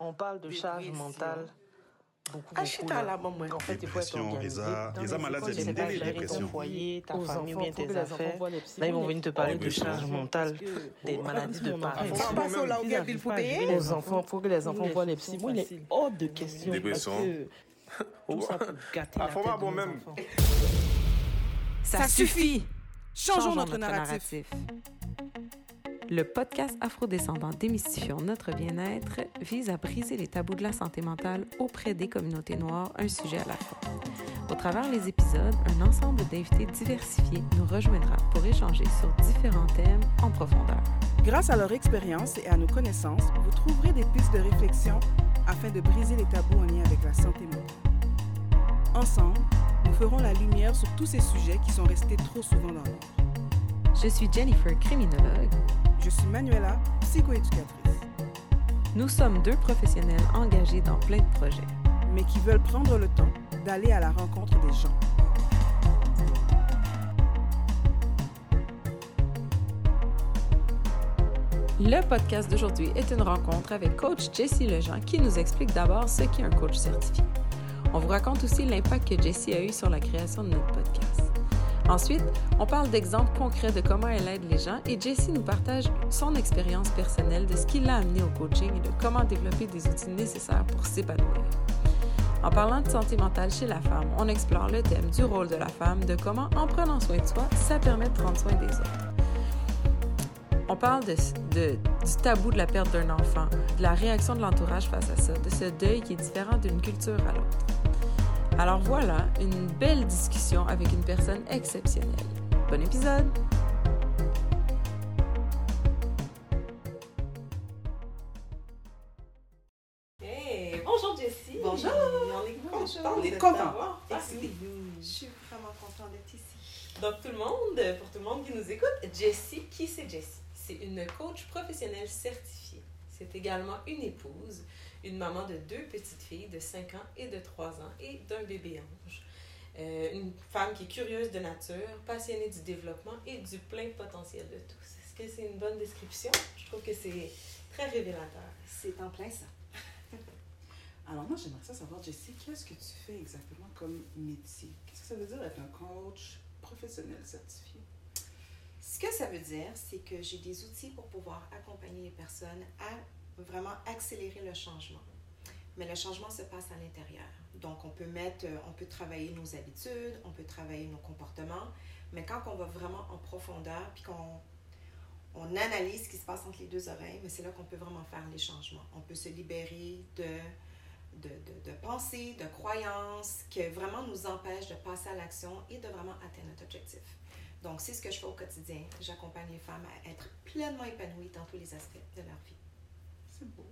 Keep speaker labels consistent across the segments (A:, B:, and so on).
A: On parle de charge mentale. Beaucoup,
B: Achète
A: beaucoup, là.
B: la maman.
A: En fait, il faut être
C: Dépression,
A: organisé. Dans les écoles, tu sais pas
C: délai,
A: gérer ton
C: dépression.
A: foyer, ta
D: Aux
A: famille,
D: enfants,
A: bien tes affaires. Là, ils vont venir te parler de charge mentale, des maladies de parents.
D: Aux enfants, faut que les enfants voient les psy. Moi, il est hors de question.
E: Dépression.
D: Tout ça pour gâter
E: Ah,
D: la tête
E: bon même.
B: Ça suffit. Changeons notre narratif.
F: Le podcast Afrodescendant Démystifions notre bien-être vise à briser les tabous de la santé mentale auprès des communautés noires, un sujet à la fois. Au travers les épisodes, un ensemble d'invités diversifiés nous rejoindra pour échanger sur différents thèmes en profondeur.
B: Grâce à leur expérience et à nos connaissances, vous trouverez des pistes de réflexion afin de briser les tabous en lien avec la santé mentale. Ensemble, nous ferons la lumière sur tous ces sujets qui sont restés trop souvent dans l'ombre.
F: Je suis Jennifer, criminologue.
B: Je suis Manuela, psychoéducatrice,
F: Nous sommes deux professionnels engagés dans plein de projets.
B: mais qui veulent prendre le temps d'aller à la rencontre des gens.
F: Le podcast d'aujourd'hui est une rencontre avec coach Jessie Lejean qui nous explique d'abord ce qu'est un coach certifié. On vous raconte aussi l'impact que Jessie a eu sur la création de notre podcast. Ensuite, on parle d'exemples concrets de comment elle aide les gens et Jessie nous partage son expérience personnelle de ce qui l'a amené au coaching et de comment développer des outils nécessaires pour s'épanouir. En parlant de santé mentale chez la femme, on explore le thème du rôle de la femme, de comment, en prenant soin de soi, ça permet de prendre soin des autres. On parle du tabou de la perte d'un enfant, de la réaction de l'entourage face à ça, de ce deuil qui est différent d'une culture à l'autre. Alors voilà, une belle discussion avec une personne exceptionnelle. Bon épisode! Hey, bonjour Jessie!
G: Bonjour.
F: On est
G: Content
F: nous.
G: Je suis vraiment contente d'être ici.
F: Donc, tout le monde, pour tout le monde qui nous écoute, Jessie, qui c'est Jessie? C'est une coach professionnelle certifiée. C'est également une épouse, une maman de deux petites filles de 5 ans et de 3 ans et d'un bébé ange. Euh, une femme qui est curieuse de nature, passionnée du développement et du plein potentiel de tous. Est-ce que c'est une bonne description? Je trouve que c'est très révélateur.
G: C'est en plein ça. Alors moi, j'aimerais ça savoir, Jessie, qu'est-ce que tu fais exactement comme métier? Qu'est-ce que ça veut dire être un coach professionnel certifié?
H: Ce que ça veut dire, c'est que j'ai des outils pour pouvoir accompagner les personnes à vraiment accélérer le changement. Mais le changement se passe à l'intérieur. Donc, on peut mettre, euh, on peut travailler nos habitudes, on peut travailler nos comportements, mais quand on va vraiment en profondeur, puis qu'on on analyse ce qui se passe entre les deux oreilles, c'est là qu'on peut vraiment faire les changements. On peut se libérer de, de, de, de pensées, de croyances qui vraiment nous empêchent de passer à l'action et de vraiment atteindre notre objectif. Donc, c'est ce que je fais au quotidien. J'accompagne les femmes à être pleinement épanouies dans tous les aspects de leur vie.
G: C'est beau.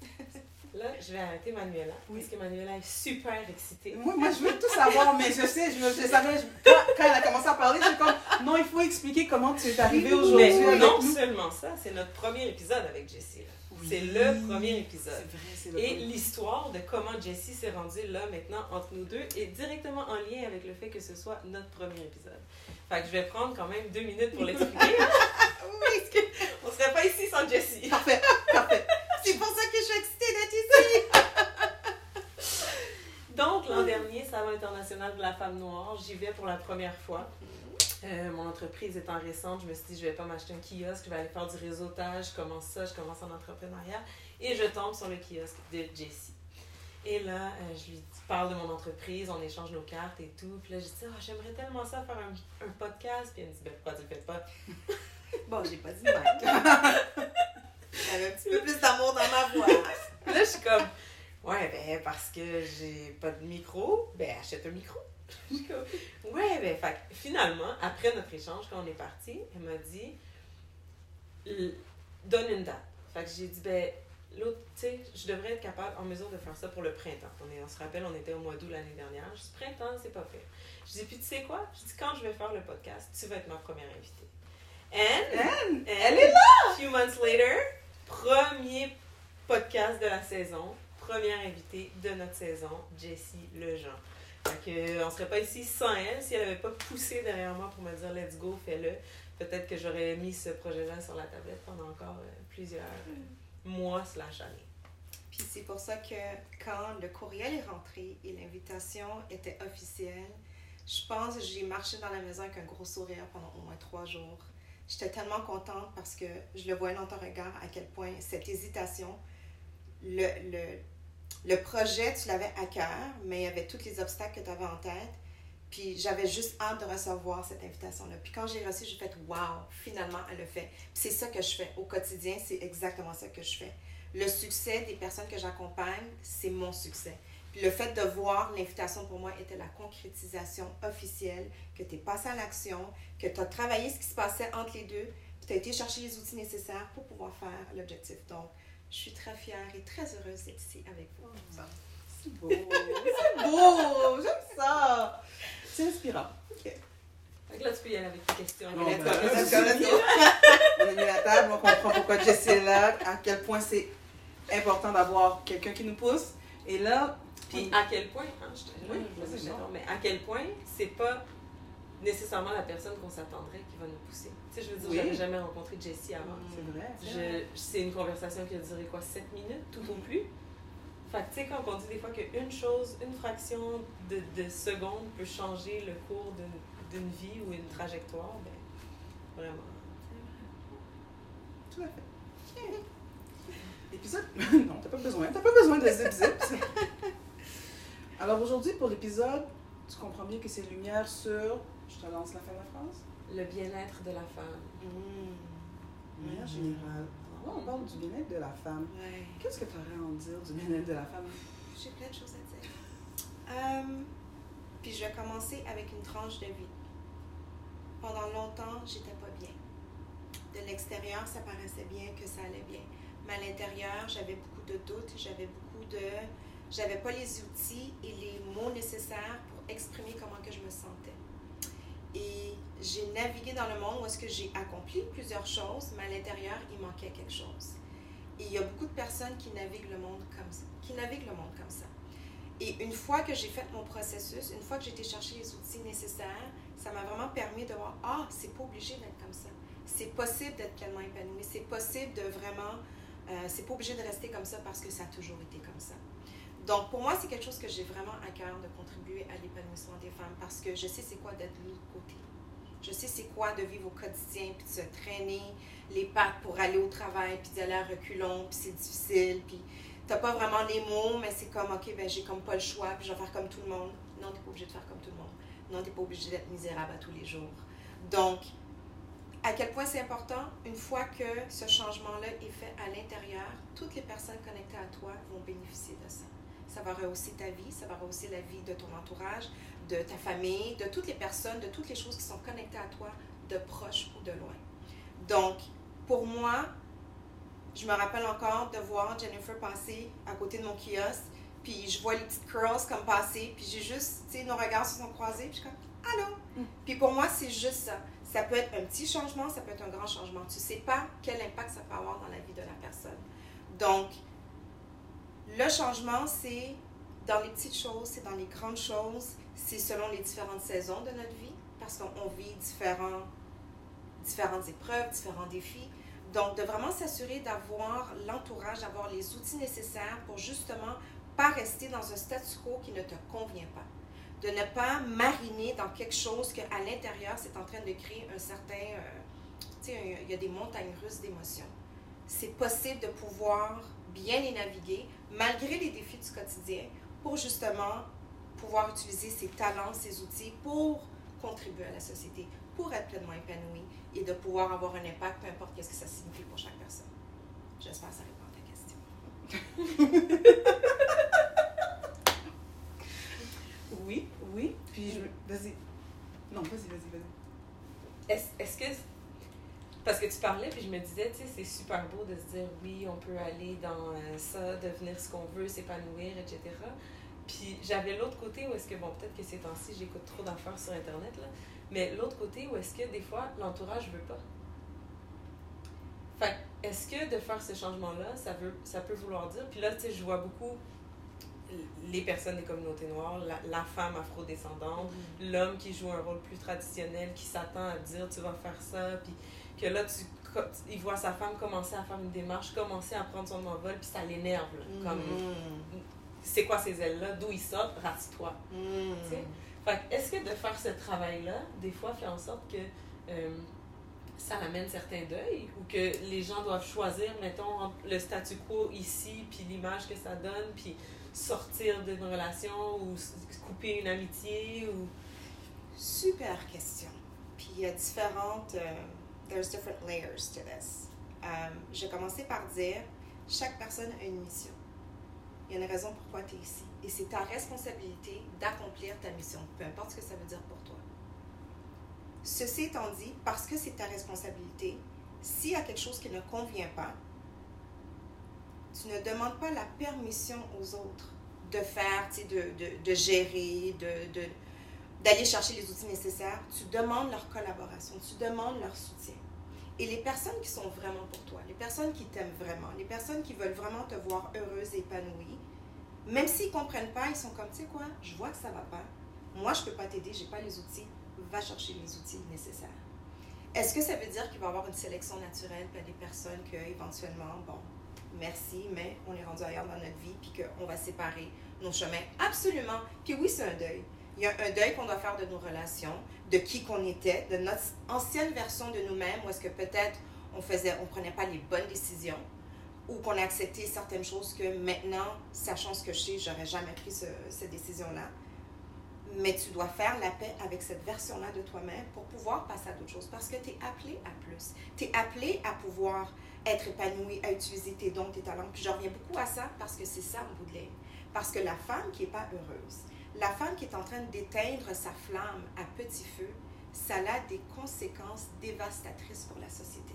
F: Là, je vais arrêter Manuela,
G: Oui.
F: parce que Manuela est super excitée.
G: Moi, moi, je veux tout savoir, mais je sais, je, je savais, je- quand, quand elle a commencé à parler, j'ai comme, non, il faut expliquer comment tu es arrivée aujourd'hui
F: Mais non
G: nous.
F: seulement ça, c'est notre premier épisode avec Jessie.
G: Oui.
F: C'est le premier épisode.
G: C'est vrai, c'est le
F: Et
G: premier.
F: l'histoire de comment Jessie s'est rendue là maintenant entre nous deux est directement en lien avec le fait que ce soit notre premier épisode. Fait que je vais prendre quand même deux minutes pour l'expliquer. Parce que on serait pas ici sans Jessie.
G: Parfait, parfait.
H: C'est pour ça que je suis excitée d'être ici!
F: L'an dernier, Salon international de la femme noire, j'y vais pour la première fois. Euh, mon entreprise étant récente, je me suis dit, je vais pas m'acheter un kiosque, je vais aller faire du réseautage, je commence ça, je commence en entrepreneuriat. Et je tombe sur le kiosque de Jessie. Et là, euh, je lui parle de mon entreprise, on échange nos cartes et tout. Puis là, je dis, Ah, j'aimerais tellement ça faire un, un podcast. Puis elle me dit, ben pourquoi tu le fais pas?
H: Bon, j'ai pas dit Mike. J'avais un petit peu plus d'amour dans ma voix.
F: Là, je suis comme, ouais, ben parce que j'ai pas de micro, ben achète un micro. Ouais, ben fait finalement, après notre échange, quand on est parti, elle m'a dit, donne une date. Fait que j'ai dit, ben l'autre, tu sais, je devrais être capable, en mesure de faire ça pour le printemps. On, est, on se rappelle, on était au mois d'août l'année dernière. Je dis, printemps, c'est pas pire. Je dis, puis tu sais quoi? Je dis, quand je vais faire le podcast, tu vas être ma première invitée. And, elle est là! Few months later, premier podcast de la saison, première invitée de notre saison, Jessie Lejean. Que, on serait pas ici sans elle si elle avait pas poussé derrière moi pour me dire let's go, fais-le. Peut-être que j'aurais mis ce projet-là sur la tablette pendant encore euh, plusieurs euh, mois slash années.
H: Puis Puis c'est pour ça que quand le courriel est rentré et l'invitation était officielle, je pense que j'ai marché dans la maison avec un gros sourire pendant au moins trois jours. J'étais tellement contente parce que je le voyais dans ton regard à quel point cette hésitation, le, le, le projet, tu l'avais à cœur, mais il y avait tous les obstacles que tu avais en tête. Puis j'avais juste hâte de recevoir cette invitation-là. Puis quand j'ai reçu, j'ai fait Waouh, finalement, elle le fait. c'est ça que je fais au quotidien, c'est exactement ça que je fais. Le succès des personnes que j'accompagne, c'est mon succès. Puis le fait de voir l'invitation pour moi était la concrétisation officielle, que tu es passé à l'action, que tu as travaillé ce qui se passait entre les deux, puis tu as été chercher les outils nécessaires pour pouvoir faire l'objectif. Donc, je suis très fière et très heureuse d'être ici avec vous.
G: C'est beau, c'est beau, j'aime ça. C'est inspirant. OK.
F: Donc là, tu peux y aller avec tes questions.
G: Bon, ben, on a mis la table, on comprend pourquoi Jess est là, à quel point c'est important d'avoir quelqu'un qui nous pousse. Et là,
F: puis à quel point, hein, je te oui, mais à quel point c'est pas nécessairement la personne qu'on s'attendrait qui va nous pousser. Tu sais, je veux dire, oui. j'avais jamais rencontré Jessie avant.
G: C'est vrai.
F: C'est une conversation qui a duré quoi, 7 minutes, tout au plus? Fait que, tu sais, quand on dit des fois qu'une chose, une fraction de, de seconde peut changer le cours d'une vie ou une trajectoire, ben, vraiment.
G: Tout à fait. Épisode. non, t'as pas besoin. T'as pas besoin de zip zip. Alors aujourd'hui, pour l'épisode, tu comprends bien que c'est lumière sur. Je te lance la fin de la phrase.
F: Le bien-être de la femme.
G: Mmh. Manière générale. Alors on parle du bien-être de la femme. Qu'est-ce que tu aurais à en dire du bien-être de la femme?
H: J'ai plein de choses à dire. Euh, puis je vais commencer avec une tranche de vie. Pendant longtemps, j'étais pas bien. De l'extérieur, ça paraissait bien que ça allait bien. Mais à l'intérieur, j'avais beaucoup de doutes, j'avais beaucoup de j'avais pas les outils et les mots nécessaires pour exprimer comment que je me sentais. Et j'ai navigué dans le monde où est-ce que j'ai accompli plusieurs choses, mais à l'intérieur, il manquait quelque chose. Et il y a beaucoup de personnes qui naviguent le monde comme ça, qui naviguent le monde comme ça. Et une fois que j'ai fait mon processus, une fois que j'ai été chercher les outils nécessaires, ça m'a vraiment permis de voir, ah, c'est pas obligé d'être comme ça. C'est possible d'être pleinement épanoui. C'est possible de vraiment, euh, c'est pas obligé de rester comme ça parce que ça a toujours été comme ça. Donc, pour moi, c'est quelque chose que j'ai vraiment à cœur de contribuer à l'épanouissement des femmes parce que je sais c'est quoi d'être de l'autre côté. Je sais c'est quoi de vivre au quotidien, puis de se traîner les pattes pour aller au travail, puis d'aller à reculons, puis c'est difficile, puis t'as pas vraiment les mots, mais c'est comme, OK, ben j'ai comme pas le choix, puis je vais faire comme tout le monde. Non, t'es pas obligé de faire comme tout le monde. Non, t'es pas obligé d'être misérable à tous les jours. Donc, à quel point c'est important, une fois que ce changement-là est fait à l'intérieur, toutes les personnes connectées à toi vont bénéficier de ça ça va rehausser ta vie, ça va rehausser la vie de ton entourage, de ta famille, de toutes les personnes, de toutes les choses qui sont connectées à toi, de proche ou de loin. Donc, pour moi, je me rappelle encore de voir Jennifer passer à côté de mon kiosque, puis je vois les petites curls comme passer, puis j'ai juste, tu sais, nos regards se sont croisés, puis je suis comme, allô? Mm. Puis pour moi, c'est juste ça. Ça peut être un petit changement, ça peut être un grand changement. Tu sais pas quel impact ça peut avoir dans la vie de la personne. Donc, le changement, c'est dans les petites choses, c'est dans les grandes choses, c'est selon les différentes saisons de notre vie, parce qu'on vit différents, différentes épreuves, différents défis. Donc, de vraiment s'assurer d'avoir l'entourage, d'avoir les outils nécessaires pour justement pas rester dans un statu quo qui ne te convient pas. De ne pas mariner dans quelque chose qu'à l'intérieur, c'est en train de créer un certain... Euh, tu sais, il y a des montagnes russes d'émotions. C'est possible de pouvoir bien les naviguer malgré les défis du quotidien pour justement pouvoir utiliser ses talents, ses outils pour contribuer à la société, pour être pleinement épanoui et de pouvoir avoir un impact, peu importe qu'est-ce que ça signifie pour chaque personne. J'espère que ça répond à ta question.
G: oui, oui. Puis je... Vas-y. Non, vas-y, vas-y, vas-y.
F: Est-ce que parce que tu parlais, puis je me disais, tu sais, c'est super beau de se dire, oui, on peut aller dans euh, ça, devenir ce qu'on veut, s'épanouir, etc. Puis j'avais l'autre côté où est-ce que, bon, peut-être que ces temps-ci, j'écoute trop d'affaires sur Internet, là, mais l'autre côté où est-ce que des fois, l'entourage veut pas. Fait est-ce que de faire ce changement-là, ça, veut, ça peut vouloir dire, puis là, tu sais, je vois beaucoup les personnes des communautés noires, la, femme afrodescendante, mm-hmm. l'homme qui joue un rôle plus traditionnel, qui s'attend à dire tu vas faire ça, puis que là, tu il voit sa femme commencer à faire une démarche, commencer à prendre son envol, puis ça l'énerve. Comme,
H: Mm.
F: c'est quoi ces ailes-là? D'où ils sortent? Rasse-toi.
H: Mm.
F: Est-ce que de faire ce travail-là, des fois, fait en sorte que euh, ça amène certains deuils? Ou que les gens doivent choisir, mettons, le statu quo ici, puis l'image que ça donne, puis sortir d'une relation ou couper une amitié ou...
H: Super question. Puis il y a différentes. euh, there's different layers to this. Euh, je vais commencer par dire chaque personne a une mission. Il y a une raison pourquoi tu es ici. Et c'est ta responsabilité d'accomplir ta mission, peu importe ce que ça veut dire pour toi. Ceci étant dit, parce que c'est ta responsabilité, s'il y a quelque chose qui ne convient pas, tu ne demandes pas la permission aux autres de faire, de, gérer, d'aller chercher les outils nécessaires, tu demandes leur collaboration, tu demandes leur soutien. Et les personnes qui sont vraiment pour toi, les personnes qui t'aiment vraiment, les personnes qui veulent vraiment te voir heureuse et épanouie, même s'ils ne comprennent pas, ils sont comme, tu sais quoi, je vois que ça ne va pas. Moi, je ne peux pas t'aider, je n'ai pas les outils. Va chercher les outils nécessaires. Est-ce que ça veut dire qu'il va y avoir une sélection naturelle, a des personnes que, éventuellement, bon, merci, mais on est rendu ailleurs dans notre vie, puis qu'on va séparer nos chemins? Absolument. Puis oui, c'est un deuil. Il y a un deuil qu'on doit faire de nos relations, de qui qu'on était, de notre ancienne version de nous-mêmes, où est-ce que peut-être on faisait, on prenait pas les bonnes décisions, ou qu'on a accepté certaines choses que maintenant, sachant ce que je sais, j'aurais jamais pris ce- cette décision-là. Mais tu dois faire la paix avec cette version-là de toi-même pour pouvoir passer à d'autres choses. Parce que tu es appelé à plus. Tu es appelé à pouvoir être épanoui, à utiliser tes dons, tes talents. Puis je reviens beaucoup à ça parce que c'est ça en bout de. Parce que la femme qui n'est pas heureuse, la femme qui est en train d'éteindre sa flamme à petit feu, ça a des conséquences dévastatrices pour la société.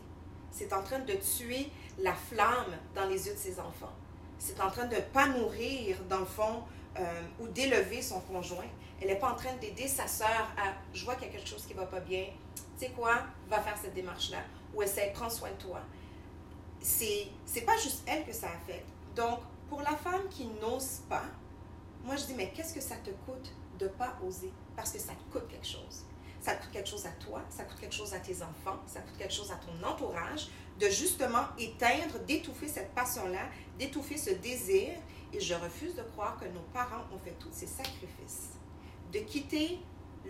H: C'est en train de tuer la flamme dans les yeux de ses enfants. C'est en train de ne pas nourrir, dans le fond, euh, ou d'élever son conjoint. Elle n'est pas en train d'aider sa sœur à je vois qu'il y a quelque chose qui ne va pas bien. Tu sais quoi, va faire cette démarche-là. Ou essaie, prends soin de toi. C'est c'est pas juste elle que ça affecte. Donc, pour la femme qui n'ose pas, moi je dis, mais qu'est-ce que ça te coûte de ne pas oser? Parce que ça te coûte quelque chose. Ça te coûte quelque chose à toi, ça coûte quelque chose à tes enfants, ça coûte quelque chose à ton entourage, de justement éteindre, d'étouffer cette passion-là, d'étouffer ce désir. Et je refuse de croire que nos parents ont fait tous ces sacrifices. De quitter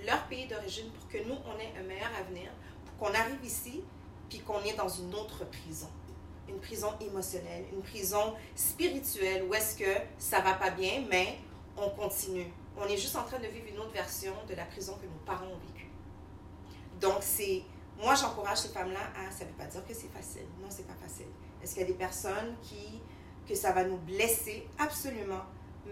H: leur pays d'origine pour que nous, on ait un meilleur avenir, pour qu'on arrive ici, puis qu'on est dans une autre prison. Une prison émotionnelle, une prison spirituelle, où est-ce que ça va pas bien, mais on continue. On est juste en train de vivre une autre version de la prison que nos parents ont vécue. Donc, c'est. Moi, j'encourage ces femmes-là à. Ça ne veut pas dire que c'est facile. Non, c'est pas facile. Est-ce qu'il y a des personnes qui. que ça va nous blesser? Absolument.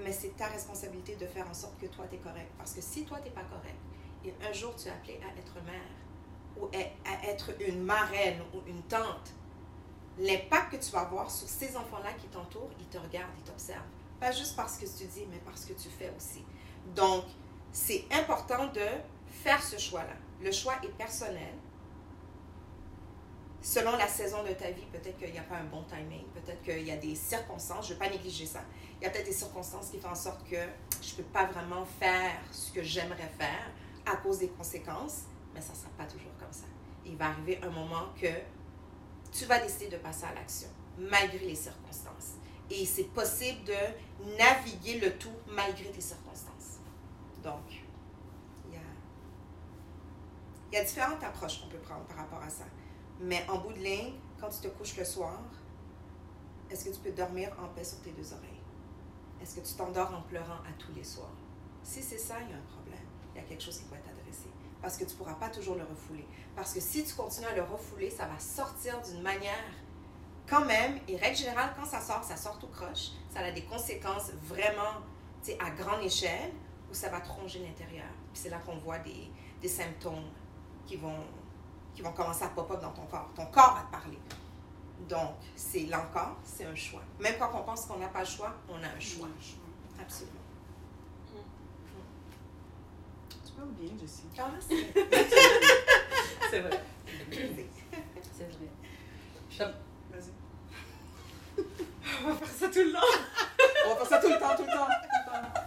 H: Mais c'est ta responsabilité de faire en sorte que toi, tu es correct. Parce que si toi, tu n'es pas correct, et un jour, tu es appelé à être mère, ou à à être une marraine ou une tante, l'impact que tu vas avoir sur ces enfants-là qui t'entourent, ils te regardent, ils t'observent. Pas juste parce que tu dis, mais parce que tu fais aussi. Donc, c'est important de faire ce choix-là. Le choix est personnel. Selon la saison de ta vie, peut-être qu'il n'y a pas un bon timing, peut-être qu'il y a des circonstances, je ne veux pas négliger ça. Il y a peut-être des circonstances qui font en sorte que je ne peux pas vraiment faire ce que j'aimerais faire à cause des conséquences, mais ça ne sera pas toujours comme ça. Il va arriver un moment que tu vas décider de passer à l'action, malgré les circonstances. Et c'est possible de naviguer le tout malgré tes circonstances. Donc, il y a, différentes approches qu'on peut prendre par rapport à ça. Mais en bout de ligne, quand tu te couches le soir, est-ce que tu peux dormir en paix sur tes deux oreilles? Est-ce que tu t'endors en pleurant à tous les soirs? Si c'est ça, il y a un problème. Il y a quelque chose qui doit être adressé. Parce que tu ne pourras pas toujours le refouler. Parce que si tu continues à le refouler, ça va sortir d'une manière quand même, et règle générale, quand ça sort, ça sort tout croche. Ça a des conséquences vraiment tu sais, à grande échelle où ça va te ronger l'intérieur. Puis c'est là qu'on voit des, des symptômes qui vont, qui vont commencer à pop-up dans ton corps. Ton corps va te parler. Donc, c'est là encore, c'est un choix. Même quand on pense qu'on n'a pas le choix, on a un choix. Absolument.
G: Tu parles bien.
H: Ah, c'est-
F: C'est vrai. C'est vrai.
G: Vas-y.
F: On va faire ça tout le long.
G: On va faire ça tout le temps, tout le temps. tout le temps.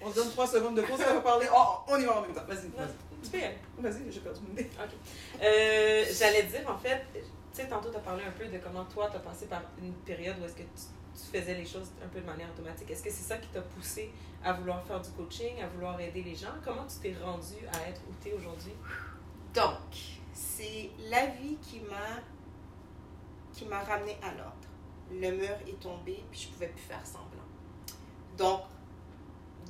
G: On se donne trois secondes de pause, on va parler. Oh, on y va en même temps. Vas-y, vas-y.
F: Tu peux y aller.
G: Vas-y, j'ai perdu mon idée.
F: Euh, J'allais dire, en fait, Tu sais, tantôt, tu as parlé un peu de comment toi, tu as passé par une période où est-ce que tu, faisais les choses un peu de manière automatique. Est-ce que c'est ça qui t'a poussé à vouloir faire du coaching, à vouloir aider les gens? Comment tu t'es rendu à être où tu es aujourd'hui?
H: Donc, c'est la vie qui m'a qui m'a ramené à l'ordre. Le mur est tombé, puis je pouvais plus faire semblant. Donc,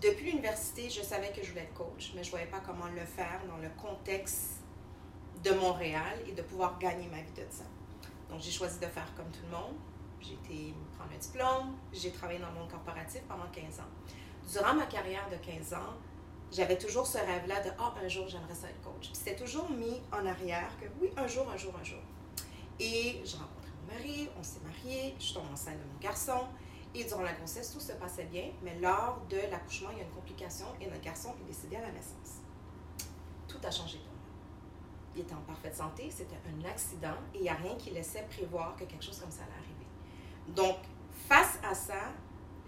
H: depuis l'université, je savais que je voulais être coach, mais je ne voyais pas comment le faire dans le contexte de Montréal et de pouvoir gagner ma vie de ça. Donc, j'ai choisi de faire comme tout le monde. J'ai été prendre un diplôme, j'ai travaillé dans le monde corporatif pendant 15 ans. Durant ma carrière de 15 ans, j'avais toujours ce rêve-là de Ah, un jour, j'aimerais ça être coach. C'était toujours mis en arrière que oui, un jour, un jour, un jour. Et j'ai rencontré mari, on s'est mariés, je suis tombée enceinte de mon garçon. Et durant la grossesse, tout se passait bien, mais lors de l'accouchement, il y a une complication et notre garçon est décédé à la naissance. Tout a changé pour moi. Il était en parfaite santé, c'était un accident et il n'y a rien qui laissait prévoir que quelque chose comme ça allait arriver. Donc, face à ça,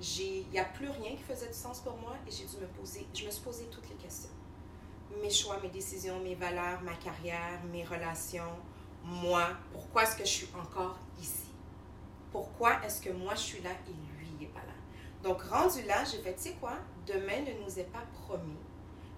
H: il n'y a plus rien qui faisait du sens pour moi et j'ai dû me poser, je me suis posé toutes les questions. Mes choix, mes décisions, mes valeurs, ma carrière, mes relations, moi, pourquoi est-ce que je suis encore ici? Pourquoi est-ce que moi je suis là et donc, rendu là, j'ai fait, tu sais quoi, demain ne nous est pas promis.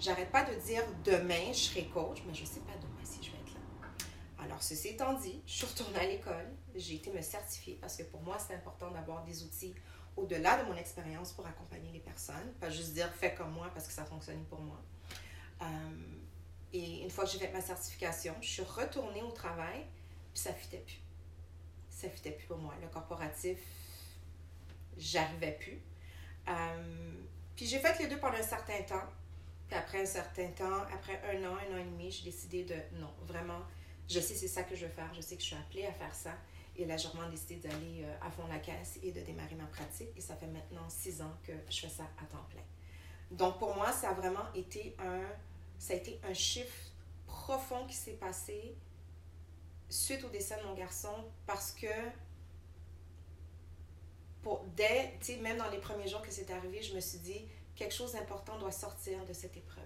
H: J'arrête pas de dire demain, je serai coach, mais je ne sais pas demain si je vais être là. Alors, ceci étant dit, je suis retournée à l'école. J'ai été me certifier parce que pour moi, c'est important d'avoir des outils au-delà de mon expérience pour accompagner les personnes. Pas juste dire fais comme moi parce que ça fonctionne pour moi. Euh, et une fois que j'ai fait ma certification, je suis retournée au travail, puis ça ne fitait plus. Ça ne fitait plus pour moi. Le corporatif, j'arrivais plus. Euh, puis j'ai fait les deux pendant un certain temps. Puis après un certain temps, après un an, un an et demi, j'ai décidé de non, vraiment, je sais c'est ça que je veux faire, je sais que je suis appelée à faire ça. Et là, j'ai vraiment décidé d'aller euh, à fond la caisse et de démarrer ma pratique. Et ça fait maintenant six ans que je fais ça à temps plein. Donc pour moi, ça a vraiment été un, ça a été un chiffre profond qui s'est passé suite au décès de mon garçon parce que pour, dès, même dans les premiers jours que c'est arrivé, je me suis dit, quelque chose d'important doit sortir de cette épreuve.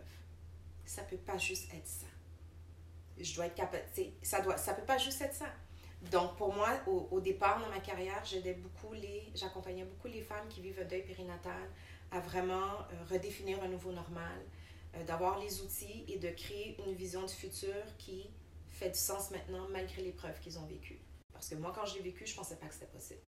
H: Ça peut pas juste être ça. Je dois être capable, ça doit, ça peut pas juste être ça. Donc, pour moi, au, départ dans ma carrière, j'aidais beaucoup les, j'accompagnais beaucoup les femmes qui vivent un deuil périnatal à vraiment euh, redéfinir un nouveau normal, d'avoir les outils et de créer une vision du futur qui fait du sens maintenant malgré l'épreuve qu'ils ont vécue. Parce que moi, quand j'ai vécu, je pensais pas que c'était possible.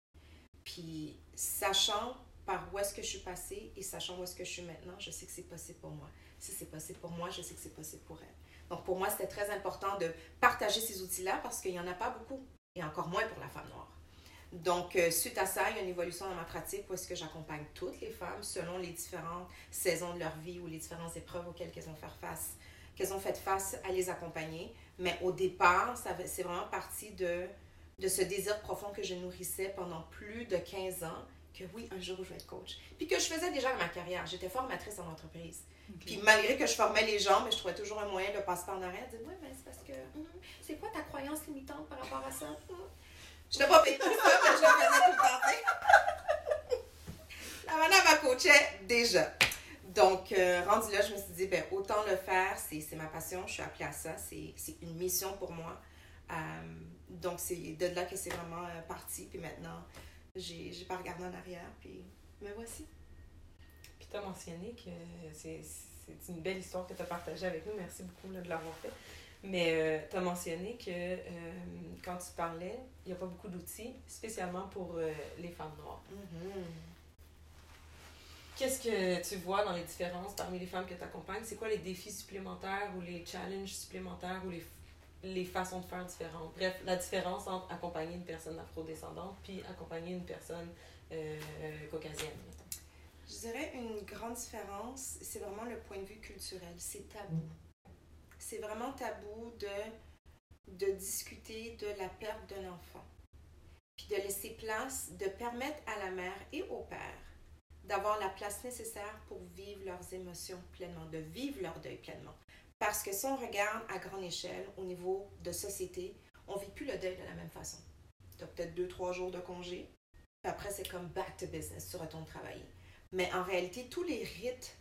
H: Puis, sachant par où est-ce que je suis passée et sachant où est-ce que je suis maintenant, je sais que c'est possible pour moi. Si c'est possible pour moi, je sais que c'est possible pour elle. Donc, pour moi, c'était très important de partager ces outils-là parce qu'il n'y en a pas beaucoup et encore moins pour la femme noire. Donc, euh, suite à ça, il y a une évolution dans ma pratique où est-ce que j'accompagne toutes les femmes selon les différentes saisons de leur vie ou les différentes épreuves auxquelles elles ont fait face, qu'elles ont fait face à les accompagner. Mais au départ, c'est vraiment parti de de ce désir profond que je nourrissais pendant plus de 15 ans, que oui, un jour je vais être coach. Puis que je faisais déjà ma carrière. J'étais formatrice en entreprise. Puis malgré que je formais les gens, mais je trouvais toujours un moyen de passer en arrêt, de dire Oui, mais c'est parce que. Hum, c'est quoi ta croyance limitante par rapport à ça? Hum. Je n'ai pas payé pour ça, mais je le faisais tout le temps. La madame m'a coachait déjà. Donc, euh, rendu là, je me suis dit, ben, autant le faire, c'est ma passion, je suis appelée à ça, c'est une mission pour moi. Euh, donc, c'est de là que c'est vraiment euh, parti. Puis maintenant, j'ai pas regardé en arrière. Puis me voici.
F: Puis tu as mentionné que c'est une belle histoire que tu as partagée avec nous. Merci beaucoup de l'avoir fait. Mais euh, tu as mentionné que euh, quand tu parlais, il n'y a pas beaucoup d'outils, spécialement pour les femmes noires.
H: Mm-hmm.
F: Qu'est-ce que tu vois dans les différences parmi les femmes que tu accompagnes? C'est quoi les défis supplémentaires ou les challenges supplémentaires ou les les façons de faire différentes? Bref, la différence entre accompagner une personne afrodescendante puis accompagner une personne euh, caucasienne.
H: Je dirais une grande différence, c'est vraiment le point de vue culturel. C'est tabou. C'est vraiment tabou de, de discuter de la perte d'un enfant. Puis de laisser place, de permettre à la mère et au père d'avoir la place nécessaire pour vivre leurs émotions pleinement, de vivre leur deuil pleinement. Parce que si on regarde à grande échelle, au niveau de société, on ne vit plus le deuil de la même façon. Tu as peut-être deux, trois jours de congé, puis après, c'est comme back to business, tu retournes travailler. Mais en réalité, tous les rites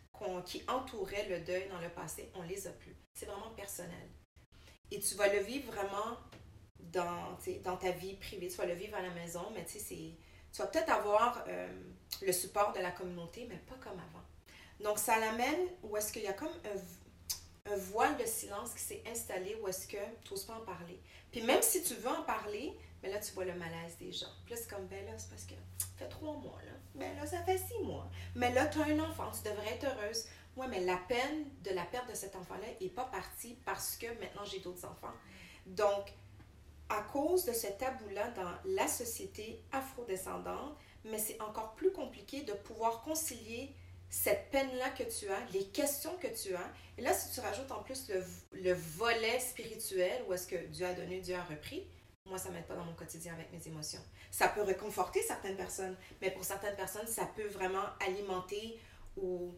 H: qui entouraient le deuil dans le passé, on les a plus. C'est vraiment personnel. Et tu vas le vivre vraiment dans, dans ta vie privée. Tu vas le vivre à la maison, mais tu vas peut-être avoir euh, le support de la communauté, mais pas comme avant. Donc, ça l'amène où est-ce qu'il y a comme un, voile de silence qui s'est installé où est-ce que tu n'oses pas en parler. Puis même si tu veux en parler, mais là, tu vois le malaise des gens. C'est comme, ben c'est parce que ça fait trois mois, là. Ben là, ça fait six mois. Mais là, tu as un enfant, tu devrais être heureuse. Oui, mais la peine de la perte de cet enfant-là n'est pas partie parce que maintenant j'ai d'autres enfants. Donc, à cause de ce tabou-là dans la société afrodescendante, mais c'est encore plus compliqué de pouvoir concilier cette peine-là que tu as, les questions que tu as. Et là, si tu rajoutes en plus le, le volet spirituel, où est-ce que Dieu a donné, Dieu a repris, moi, ça ne m'aide pas dans mon quotidien avec mes émotions. Ça peut réconforter certaines personnes, mais pour certaines personnes, ça peut vraiment alimenter ou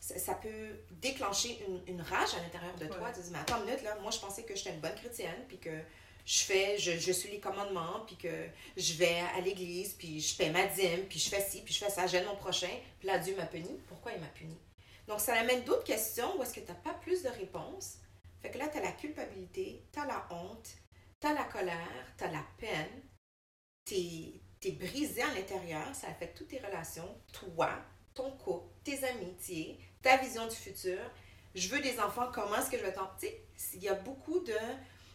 H: ça, peut déclencher une, une rage à l'intérieur de toi. Tu dis, mais attends une minute, là, moi, je pensais que j'étais une bonne chrétienne, puis que je fais, je, je, suis les commandements, puis que je vais à l'église, puis je paie ma dîme, puis je fais ci, puis je fais ça, j'aide mon prochain, puis là, Dieu m'a puni. Pourquoi il m'a puni? Donc, ça amène d'autres questions où est-ce que tu n'as pas plus de réponses. Fait que là, tu as la culpabilité, tu as la honte, as la colère, tu la peine, tu es, brisé à l'intérieur, ça affecte toutes tes relations, toi, ton couple, tes amitiés, ta vision du futur. Je veux des enfants, comment est-ce que je vais t'en... Il y a beaucoup de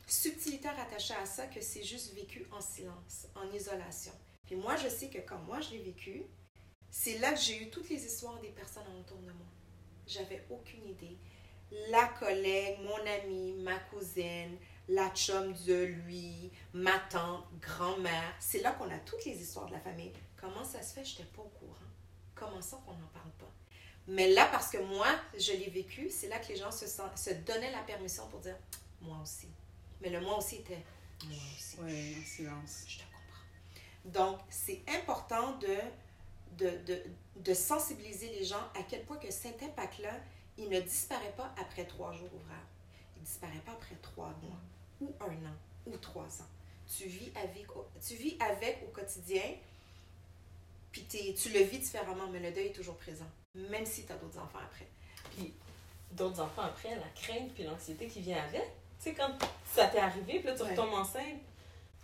H: subtilité rattachée à ça que c'est juste vécu en silence, en isolation. Puis moi, je sais que quand moi je l'ai vécu, c'est là que j'ai eu toutes les histoires des personnes autour de moi. J'avais aucune idée. La collègue, mon amie, ma cousine, la chum de lui, ma tante, grand-mère. C'est là qu'on a toutes les histoires de la famille. Comment ça se fait? Je n'étais pas au courant. Comment ça qu'on n'en parle pas? Mais là, parce que moi, je l'ai vécu, c'est là que les gens se, se donnaient la permission pour dire, moi aussi. Mais le moi aussi était moi aussi.
G: Oui, en silence.
H: Je te comprends. Donc, c'est important de, de, de, de, sensibiliser les gens à quel point que cet impact-là, il ne disparaît pas après trois jours ouvrables. Il ne disparaît pas après trois mois, ou un an, ou trois ans. Tu vis avec, tu vis avec au quotidien, puis tu le vis différemment, mais le deuil est toujours présent, même si tu as d'autres enfants après.
F: Puis d'autres enfants après, la crainte puis l'anxiété qui vient avec tu sais, quand ça t'est arrivé, puis là, tu retombes enceinte.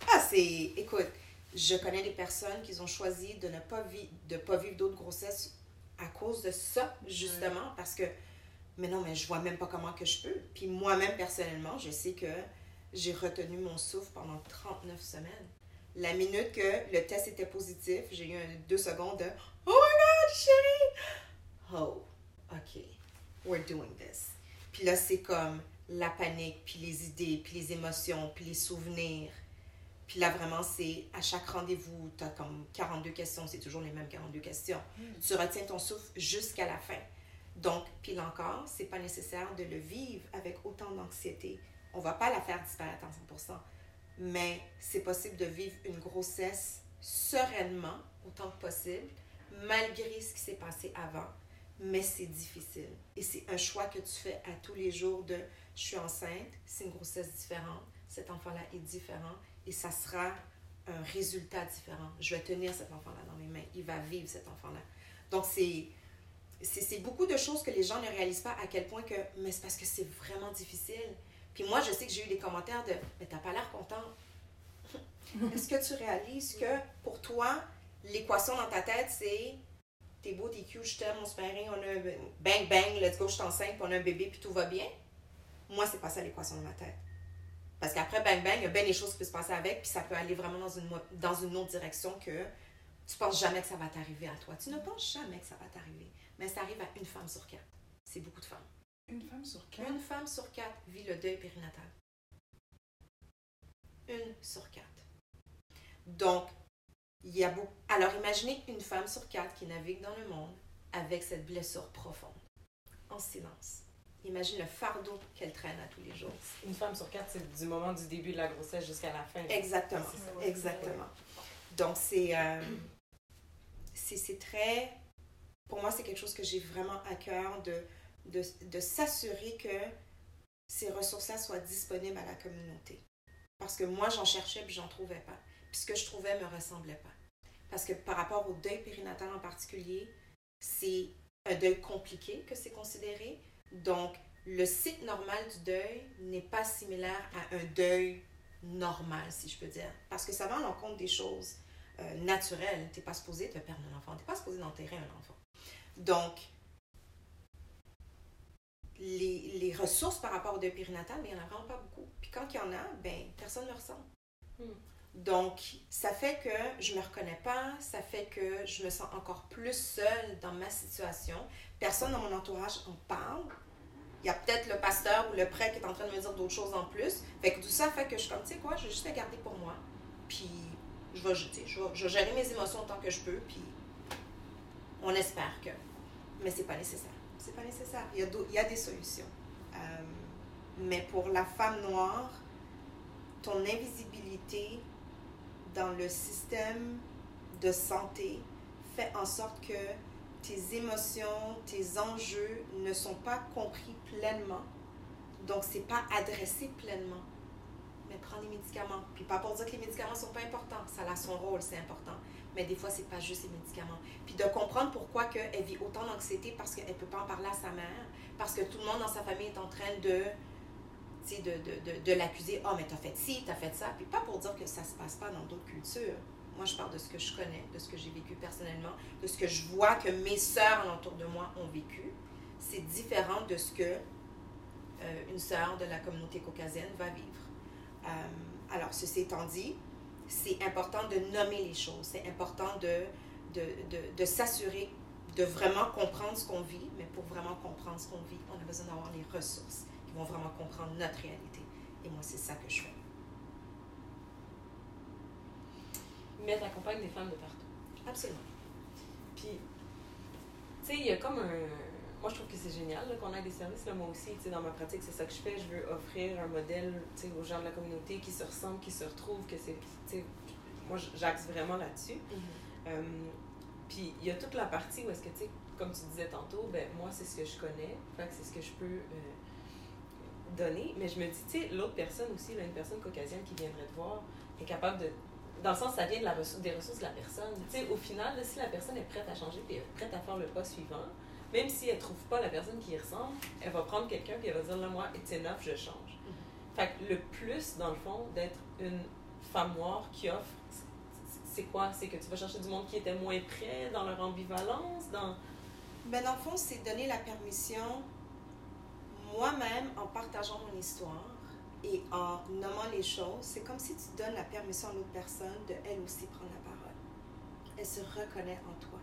H: Ah, c'est. Écoute, je connais des personnes qui ont choisi de ne pas, vivre de pas vivre d'autres grossesses à cause de ça, justement, parce que. Mais non, mais je vois même pas comment que je peux. Puis moi-même, personnellement, je sais que j'ai retenu mon souffle pendant 39 semaines. La minute que le test était positif, j'ai eu un, deux secondes de Oh my God, chérie! Oh, OK, we're doing this. Puis là, c'est comme la panique, puis les idées, puis les émotions, puis les souvenirs. Puis là, vraiment, c'est à chaque rendez-vous, tu as comme 42 questions, c'est toujours les mêmes 42 questions. Hmm. Tu retiens ton souffle jusqu'à la fin. Donc, puis là encore, c'est pas nécessaire de le vivre avec autant d'anxiété. On va pas la faire disparaître en 100%, mais c'est possible de vivre une grossesse sereinement, autant que possible, malgré ce qui s'est passé avant. Mais c'est difficile. Et c'est un choix que tu fais à tous les jours de je suis enceinte, c'est une grossesse différente, cet enfant-là est différent et ça sera un résultat différent. Je vais tenir cet enfant-là dans mes mains, il va vivre cet enfant-là. Donc, c'est, c'est, beaucoup de choses que les gens ne réalisent pas à quel point que, mais c'est parce que c'est vraiment difficile. Puis moi, je sais que j'ai eu des commentaires de, mais t'as pas l'air content. Est-ce que tu réalises que pour toi, l'équation dans ta tête, c'est t'es beau, t'es cute, je t'aime, on se marie, on a un bang bang, let's go, je suis enceinte, on a un bébé, puis tout va bien? Moi, c'est pas ça l'équation de ma tête. Parce qu'après, bang, bang, il y a bien des choses qui peuvent se passer avec, puis ça peut aller vraiment dans une, dans une autre direction que tu penses jamais que ça va t'arriver à toi. Tu ne penses jamais que ça va t'arriver. Mais ça arrive à une femme sur quatre. C'est beaucoup de femmes.
G: Une femme sur quatre?
H: Une femme sur quatre vit le deuil périnatal. Une sur quatre. Donc, il y a beaucoup. Alors, imaginez une femme sur quatre qui navigue dans le monde avec cette blessure profonde, en silence. Imagine le fardeau qu'elle traîne à tous les jours.
F: Une femme sur quatre, c'est du moment du début de la grossesse jusqu'à la fin.
H: Exactement. Exactement. Donc, c'est, euh, c'est, très. Pour moi, c'est quelque chose que j'ai vraiment à cœur de, de, de s'assurer que ces ressources-là soient disponibles à la communauté. Parce que moi, j'en cherchais puis j'en trouvais pas. Puis ce que je trouvais me ressemblait pas. Parce que par rapport au deuil périnatal en particulier, c'est un deuil compliqué que c'est considéré, donc, le cycle normal du deuil n'est pas similaire à un deuil normal, si je peux dire. Parce que ça va en l'encontre des choses euh, naturelles. Tu n'es pas supposé te perdre un enfant. Tu n'es pas supposé d'enterrer un enfant. Donc, les, les, ressources par rapport au deuil périnatal, mais il n'y en a vraiment pas beaucoup. Puis quand il y en a, ben, personne ne le ressent. Hmm. Donc, ça fait que je ne me reconnais pas, ça fait que je me sens encore plus seule dans ma situation. Personne dans mon entourage en parle. Il y a peut-être le pasteur ou le prêtre qui est en train de me dire d'autres choses en plus. Fait que tout ça fait que je suis comme, tu sais quoi, je vais juste la garder pour moi. Puis, je vais, je, je, vais, je vais gérer mes émotions autant que je peux. Puis, on espère que. Mais c'est pas nécessaire. C'est pas nécessaire. Il y a, il y a des solutions. Euh, mais pour la femme noire, ton invisibilité dans le système de santé fait en sorte que tes émotions, tes enjeux ne sont pas compris pleinement. Donc, c'est pas adressé pleinement. Mais prends des médicaments. Puis pas pour dire que les médicaments sont pas importants. Ça a son rôle, c'est important. Mais des fois, c'est pas juste les médicaments. Puis de comprendre pourquoi elle vit autant d'anxiété parce qu'elle peut pas en parler à sa mère. Parce que tout le monde dans sa famille est en train de de, de, de, l'accuser, oh, mais t'as fait ci, t'as fait ça. Puis pas pour dire que ça se passe pas dans d'autres cultures. Moi, je parle de ce que je connais, de ce que j'ai vécu personnellement, de ce que je vois que mes sœurs autour de moi ont vécu. C'est différent de ce que euh, une sœur de la communauté caucasienne va vivre. Euh, alors, ceci étant dit, c'est important de nommer les choses. C'est important de, de, de, de s'assurer de vraiment comprendre ce qu'on vit, mais pour vraiment comprendre ce qu'on vit, on a besoin d'avoir les ressources vont vraiment comprendre notre réalité. Et moi, c'est ça que je fais.
F: Mais tu accompagnes des femmes de partout.
H: Absolument.
F: Puis, tu sais, il y a comme un. Moi, je trouve que c'est génial qu'on ait des services. Là, moi aussi, dans ma pratique, c'est ça que je fais. Je veux offrir un modèle aux gens de la communauté qui se ressemblent, qui se retrouvent, que c'est. Moi, j'axe vraiment là-dessus. Mm-hmm. Euh, puis, il y a toute la partie où est-ce que, tu sais, comme tu disais tantôt, ben moi, c'est ce que je connais. Fait c'est ce que je peux. Euh, donner, mais je me dis, tu sais, l'autre personne aussi, là, une personne caucasienne qui viendrait te voir, est capable de. Dans le sens, ça vient de la ressource, des ressources de la personne. Au final, si la personne est prête à changer et est prête à faire le pas suivant, même si elle trouve pas la personne qui y ressemble, elle va prendre quelqu'un et elle va dire, là, moi, it's enough, je change. Mm-hmm. Fait que le plus, dans le fond, d'être une femme noire qui offre, c'est quoi? C'est que tu vas chercher du monde qui était moins prêt dans leur ambivalence, dans...
H: Ben, dans le fond, c'est donner la permission moi-même, en partageant mon histoire et en nommant les choses, c'est comme si tu donnes la permission à l'autre personne de elle aussi prendre la parole. Elle se reconnaît en toi.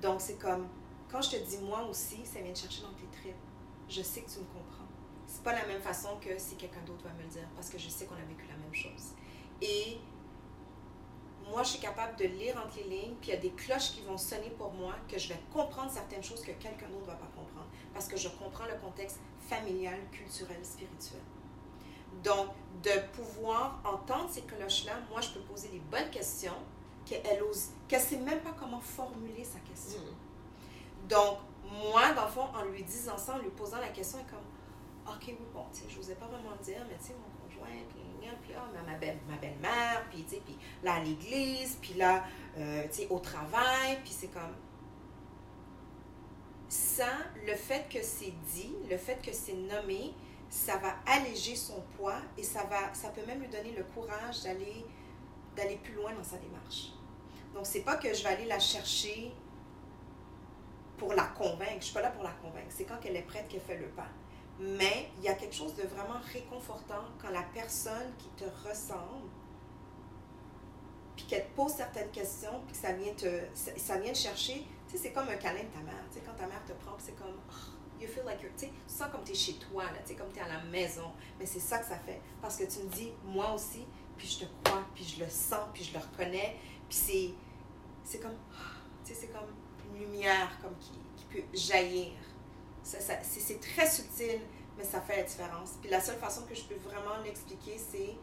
H: Donc, c'est comme, quand je te dis moi aussi, ça vient te chercher dans tes tripes. Je sais que tu me comprends. C'est pas la même façon que si quelqu'un d'autre va me le dire, parce que je sais qu'on a vécu la même chose. Et moi, je suis capable de lire entre les lignes, puis il y a des cloches qui vont sonner pour moi, que je vais comprendre certaines choses que quelqu'un d'autre ne va pas comprendre, parce que je comprends le contexte familial, culturel, spirituel. Donc, de pouvoir entendre ces cloches-là, moi, je peux poser les bonnes questions, qu'elle ose, qu'elle ne sait même pas comment formuler sa question. Mm. Donc, moi, dans le fond, en lui disant ça, en lui posant la question, elle est comme, OK, oui, bon, tu sais, je n'osais pas vraiment le dire, mais tu sais, mon conjoint, puis, puis oh, ma, belle, ma belle-mère, puis, puis là, à l'église, puis là, euh, tu sais, au travail, puis c'est comme, ça, le fait que c'est dit, le fait que c'est nommé, ça va alléger son poids et ça, va, ça peut même lui donner le courage d'aller, d'aller plus loin dans sa démarche. Donc, c'est pas que je vais aller la chercher pour la convaincre. Je suis pas là pour la convaincre. C'est quand elle est prête qu'elle fait le pas. Mais il y a quelque chose de vraiment réconfortant quand la personne qui te ressemble, puis qu'elle te pose certaines questions, puis que ça vient te, ça vient chercher, tu sais, c'est comme un câlin de ta mère. Tu sais, quand ta mère te prend, c'est comme, oh, you feel like you're, tu tu sens comme tu es chez toi, là, tu sais, comme tu es à la maison. Mais c'est ça que ça fait. Parce que tu me dis, moi aussi, puis je te crois, puis je le sens, puis je le reconnais. Puis c'est, c'est comme, tu sais, c'est comme lumière comme qui, peut jaillir. C'est, très subtil, mais ça fait la différence. Puis la seule façon que je peux vraiment l'expliquer, c'est,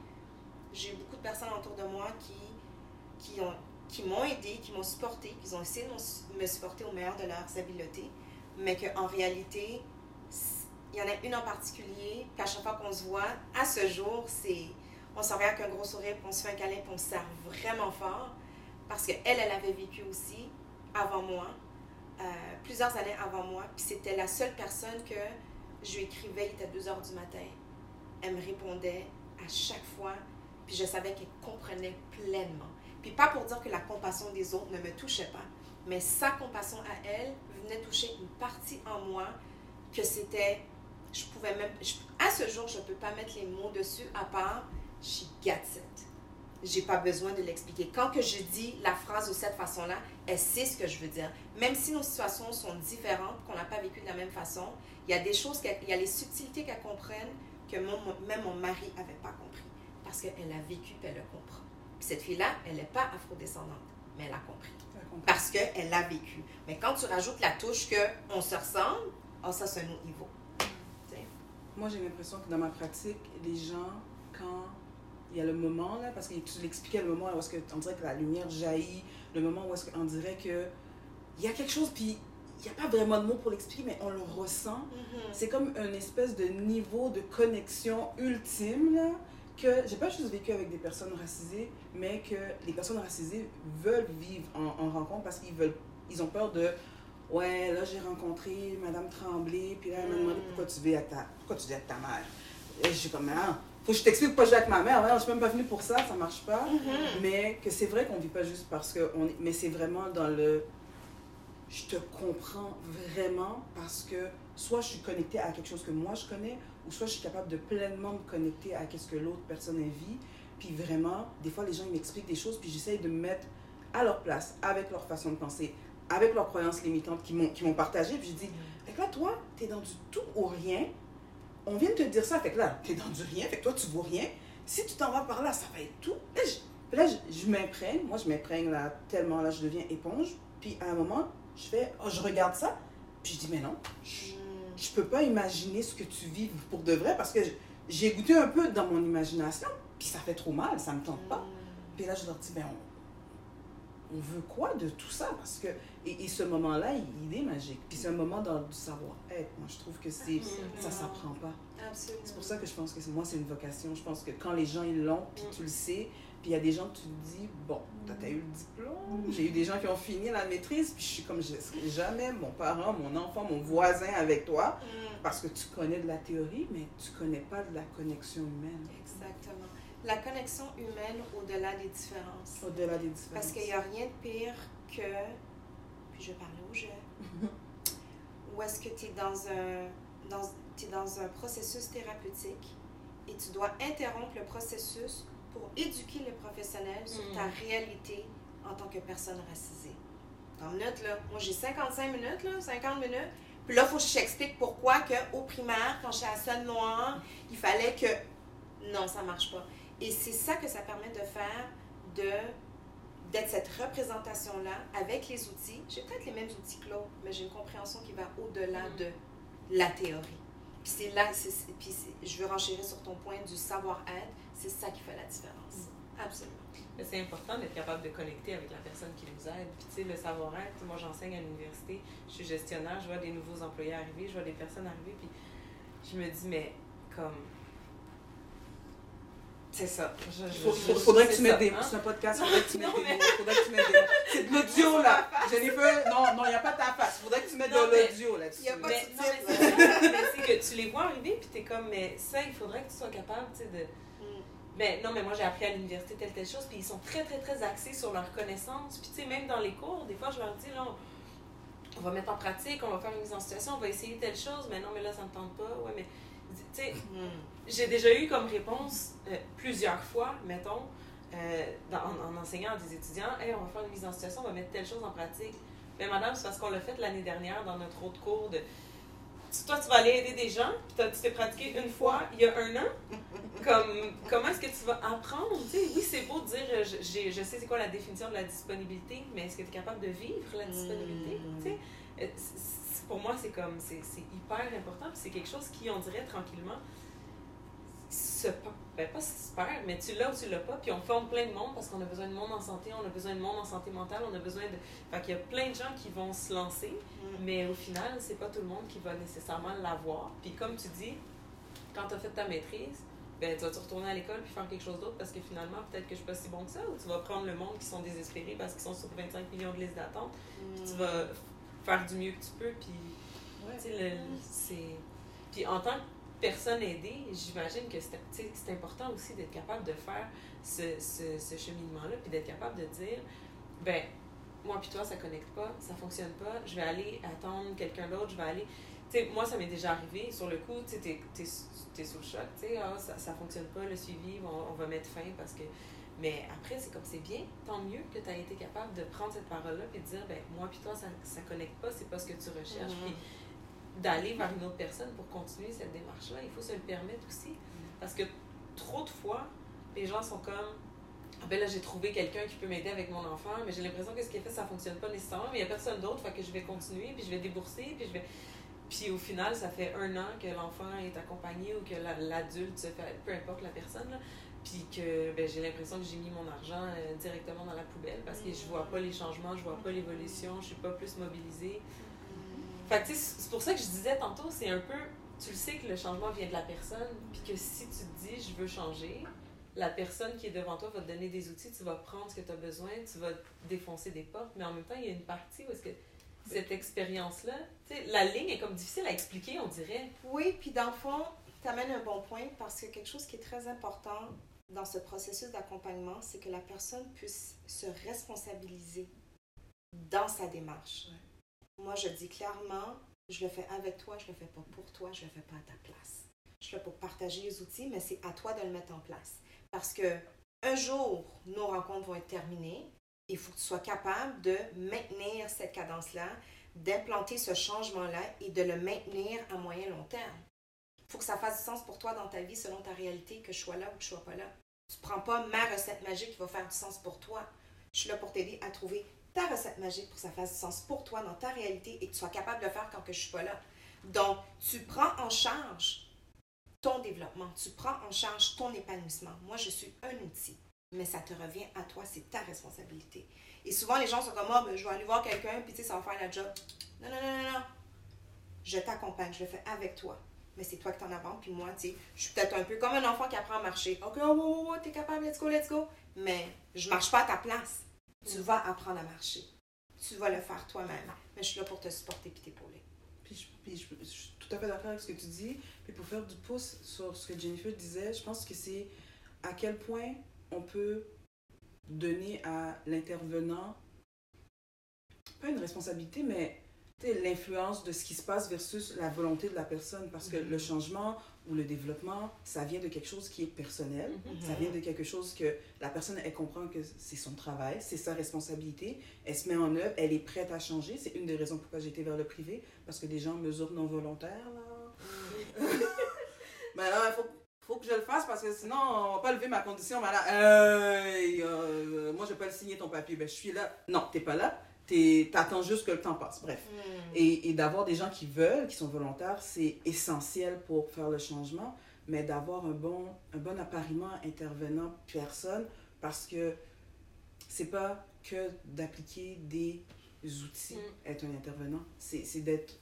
H: j'ai beaucoup de personnes autour de moi qui, qui ont qui m'ont aidé, qui m'ont supporté, qui ont essayé de me supporter au meilleur de leurs habiletés, mais qu'en réalité, il y en a une en particulier, qu'à chaque fois qu'on se voit, à ce jour, c'est on s'en avec un gros sourire, puis on se fait un câlin, puis on se serre vraiment fort, parce qu'elle, elle avait vécu aussi avant moi, euh, plusieurs années avant moi, puis c'était la seule personne que je lui écrivais, il était 2 heures du matin. Elle me répondait à chaque fois, Puis je savais qu'elle comprenait pleinement. Puis pas pour dire que la compassion des autres ne me touchait pas, mais sa compassion à elle venait toucher une partie en moi que c'était, je pouvais même, à ce jour, je ne peux pas mettre les mots dessus à part, she gets it. J'ai pas besoin de l'expliquer. Quand que je dis la phrase de cette façon-là, elle sait ce que je veux dire? Même si nos situations sont différentes, qu'on n'a pas vécu de la même façon, il y a des choses, il y a les subtilités qu'elle comprenne que même mon mari n'avait pas compris. Parce qu'elle a vécu, elle le comprend. cette fille-là, elle n'est pas afrodescendante, mais elle a compris. Parce qu'elle l'a vécu. Mais quand tu rajoutes la touche qu'on se ressemble, oh, ça, c'est un autre niveau.
G: Moi, j'ai l'impression que dans ma pratique, les gens, quand il y a le moment, là, parce que tu l'expliquais, le moment où est-ce que, on dirait que la lumière jaillit, le moment où est-ce qu'on dirait que il y a quelque chose, puis il n'y a pas vraiment de mots pour l'expliquer, mais on le ressent. Mm-hmm. C'est comme une espèce de niveau de connexion ultime, là, que j'ai pas juste vécu avec des personnes racisées, mais que les personnes racisées veulent vivre en, rencontre parce qu'ils veulent, ils ont peur de ouais, là j'ai rencontré Madame Tremblay, puis là elle m'a demandé pourquoi tu vis avec ta, pourquoi tu vis avec ta mère? Et je suis comme ah, faut que je t'explique vis avec ma mère. je suis même pas venue pour ça, ça marche pas. Mm-hmm. Mais que c'est vrai qu'on vit pas juste parce que on mais c'est vraiment dans le je te comprends vraiment parce que soit je suis connectée à quelque chose que moi je connais, ou soit je suis capable de pleinement me connecter à ce que l'autre personne vit. Puis vraiment, des fois, les gens m'expliquent des choses, puis j'essaye de me mettre à leur place, avec leur façon de penser, avec leurs croyances limitantes qui m'ont partagées. Puis je dis, que là, toi, tu es dans du tout ou rien. On vient de te dire ça, fait que là, tu es dans du rien, fait que toi, tu vois rien. Si tu t'en vas par là, ça va être tout. Là, je, je, m'imprègne, moi, je m'imprègne là tellement, là, je deviens éponge. Puis à un moment, je fais, oh, je regarde ça, puis je dis, mais non, je peux pas imaginer ce que tu vis pour de vrai parce que j'ai goûté un peu dans mon imagination, puis ça fait trop mal, ça me tente pas. Mm. Puis là, je leur dis, ben, on, veut quoi de tout ça? Parce que, et, ce moment-là, il, est magique. Puis c'est un moment dans du savoir-être. Moi, je trouve que c'est, ça s'apprend pas. C'est pour ça que je pense que moi, c'est une vocation. Je pense que quand les gens, ils l'ont, puis tu le sais, puis il y a des gens, tu te dis, bon, tu as eu le diplôme. J'ai eu des gens qui ont fini la maîtrise, puis je suis comme, je ne serai jamais mon parent, mon enfant, mon voisin avec toi, mm. parce que tu connais de la théorie, mais tu ne connais pas de la connexion humaine.
H: Exactement. La connexion humaine au-delà des différences.
G: Au-delà des différences.
H: Parce qu'il n'y a rien de pire que, puis je vais parler au jeu, où est-ce que tu es dans un, dans, es dans un processus thérapeutique et tu dois interrompre le processus pour éduquer les professionnels sur ta mm. réalité en tant que personne racisée. En minutes, là, moi j'ai 55 minutes, là, 50 minutes. Puis là, il faut que je t'explique pourquoi qu'au primaire, quand j'étais à Sonne Noire, il fallait que. Non, ça marche pas. Et c'est ça que ça permet de faire, de d'être cette représentation-là avec les outils. J'ai peut-être les mêmes outils que l'autre, mais j'ai une compréhension qui va au-delà mm. de la théorie. Puis c'est là, puis je veux renchérir sur ton point du savoir-être c'est ça qui fait la différence. Mm. Absolument.
F: C'est important d'être capable de connecter avec la personne qui nous aide. Puis, tu sais, le savoir-être, moi, j'enseigne à l'université, je suis gestionnaire, je vois des nouveaux employés arriver, je vois des personnes arriver, puis je me dis, mais comme. C'est ça.
G: Il faudrait que tu mettes des mots. C'est un podcast, faudrait que tu mettes des mots. Faudrait que tu mettes des mots. C'est de l'audio, là. Jennifer, non, non, il n'y a pas ta face. Faudrait que tu mettes de l'audio là-dessus. Il n'y a pas
F: de Mais c'est que tu les vois arriver, puis tu es comme, mais ça, il faudrait que tu sois capable, tu sais, de mais non, mais moi j'ai appris à l'université telle telle chose, puis ils sont très très très axés sur leur connaissance. Puis tu sais, même dans les cours, des fois je leur dis, là, on, va mettre en pratique, on va faire une mise en situation, on va essayer telle chose, mais non, mais là ça me tente pas. Ouais, mais tu sais, hmm. J'ai déjà eu comme réponse euh, plusieurs fois, mettons, euh, en, enseignant à des étudiants, hey, on va faire une mise en situation, on va mettre telle chose en pratique. Mais madame, c'est parce qu'on l'a fait l'année dernière dans notre autre cours de toi, tu vas aller aider des gens, puis tu t'es pratiqué une fois il y a un an. Comme, comment est-ce que tu vas apprendre? oui, c'est beau de dire je, je sais c'est quoi la définition de la disponibilité, mais est-ce que tu es capable de vivre la disponibilité? Mm. Euh, pour moi, c'est comme c'est hyper important, c'est quelque chose qui, on dirait tranquillement, se ben pas super, mais tu l'as ou tu l'as pas, puis on forme plein de monde parce qu'on a besoin de monde en santé, on a besoin de monde en santé mentale, on a besoin de. Fait qu'il y a plein de gens qui vont se lancer, mm. mais au final, c'est pas tout le monde qui va nécessairement l'avoir. Puis comme tu dis, quand tu as fait ta maîtrise, ben, tu vas te retourner à l'école puis faire quelque chose d'autre parce que finalement, peut-être que je suis pas si bon que ça, ou tu vas prendre le monde qui sont désespérés parce qu'ils sont sur 25 millions de listes d'attente, puis tu vas faire du mieux que tu peux, puis. Ouais. Tu sais, c'est. Puis en tant que personne aidée, j'imagine que c'est important aussi d'être capable de faire ce, ce, ce cheminement-là, puis d'être capable de dire, ben, moi puis toi, ça connecte pas, ça fonctionne pas, je vais aller attendre quelqu'un d'autre, je vais aller. Tu sais, moi, ça m'est déjà arrivé, sur le coup, tu es, sous le choc, tu sais, ah, ça, ça fonctionne pas, le suivi, on, on va mettre fin parce que. Mais après, c'est comme c'est bien, tant mieux que tu as été capable de prendre cette parole-là et de dire, ben, moi puis toi, ça, ça connecte pas, c'est pas ce que tu recherches. Mm-hmm. D'aller vers une autre personne pour continuer cette démarche-là, il faut se le permettre aussi. Parce que trop de fois, les gens sont comme, ah ben là, j'ai trouvé quelqu'un qui peut m'aider avec mon enfant, mais j'ai l'impression que ce qu'il fait, ça fonctionne pas nécessairement, mais il n'y a personne d'autre, fait que je vais continuer, puis je vais débourser, puis je vais. Puis au final, ça fait un an que l'enfant est accompagné ou que l'adulte peu importe la personne, là, puis que ben, j'ai l'impression que j'ai mis mon argent euh, directement dans la poubelle parce que je vois pas les changements, je vois pas l'évolution, je suis pas plus mobilisée. Fait c'est pour ça que je disais tantôt, c'est un peu, tu le sais que le changement vient de la personne, puis que si tu te dis je veux changer, la personne qui est devant toi va te donner des outils, tu vas prendre ce que tu as besoin, tu vas défoncer des portes, mais en même temps, il y a une partie où est-ce que cette expérience-là, la ligne est comme difficile à expliquer, on dirait.
H: Oui, puis dans le fond, tu amènes un bon point parce que quelque chose qui est très important dans ce processus d'accompagnement, c'est que la personne puisse se responsabiliser dans sa démarche. Moi, je dis clairement, je le fais avec toi, je le fais pas pour toi, je le fais pas à ta place. Je le fais pour partager les outils, mais c'est à toi de le mettre en place. Parce que un jour, nos rencontres vont être terminées. Il faut que tu sois capable de maintenir cette cadence-là, d'implanter ce changement-là et de le maintenir à moyen long terme. Il faut que ça fasse du sens pour toi dans ta vie selon ta réalité, que je sois là ou que je sois pas là. Tu ne prends pas ma recette magique qui va faire du sens pour toi. Je suis là pour t'aider à trouver ta recette magique pour que ça fasse sens pour toi dans ta réalité et que tu sois capable de le faire quand que je suis pas là. Donc, tu prends en charge ton développement, tu prends en charge ton épanouissement. Moi, je suis un outil, mais ça te revient à toi, c'est ta responsabilité. Et souvent, les gens sont comme, oh, je vais aller voir quelqu'un, puis tu sais, ça va faire la job. Non, non, non, non, non. Je t'accompagne, je le fais avec toi. Mais c'est toi qui t'en avant, puis moi, tu sais, je suis peut-être un peu comme un enfant qui apprend à marcher. Ok, oh, oh, oh, t'es capable, let's go, let's go. Mais je marche pas à ta place. Tu vas apprendre à marcher. Tu vas le faire toi-même. Mais je suis là pour te supporter puis t'épauler.
G: Puis, puis je, suis tout à fait d'accord avec ce que tu dis. Puis pour faire du pouce sur ce que Jennifer disait, je pense que c'est à quel point on peut donner à l'intervenant, pas une responsabilité, mais l'influence de ce qui se passe versus la volonté de la personne. Parce que le changement ou le développement, ça vient de quelque chose qui est personnel. Ça vient de quelque chose que la personne, elle comprend que c'est son travail, c'est sa responsabilité. Elle se met en œuvre, elle est prête à changer. C'est une des raisons pourquoi été vers le privé. Parce que des gens mesurent non volontaires, là. Mais là, il faut, faut, que je le fasse parce que sinon, on va pas lever ma condition. Mais là, euh, moi, je vais pas le signer ton papier. Ben, je suis là. Non, t'es pas là t'attends juste que le temps passe. Bref. Hmm. Et, et d'avoir des gens qui veulent, qui sont volontaires, c'est essentiel pour faire le changement, mais d'avoir un bon, un bon appariement intervenant personne, parce que c'est pas que d'appliquer des outils, hmm. être un intervenant, c'est d'être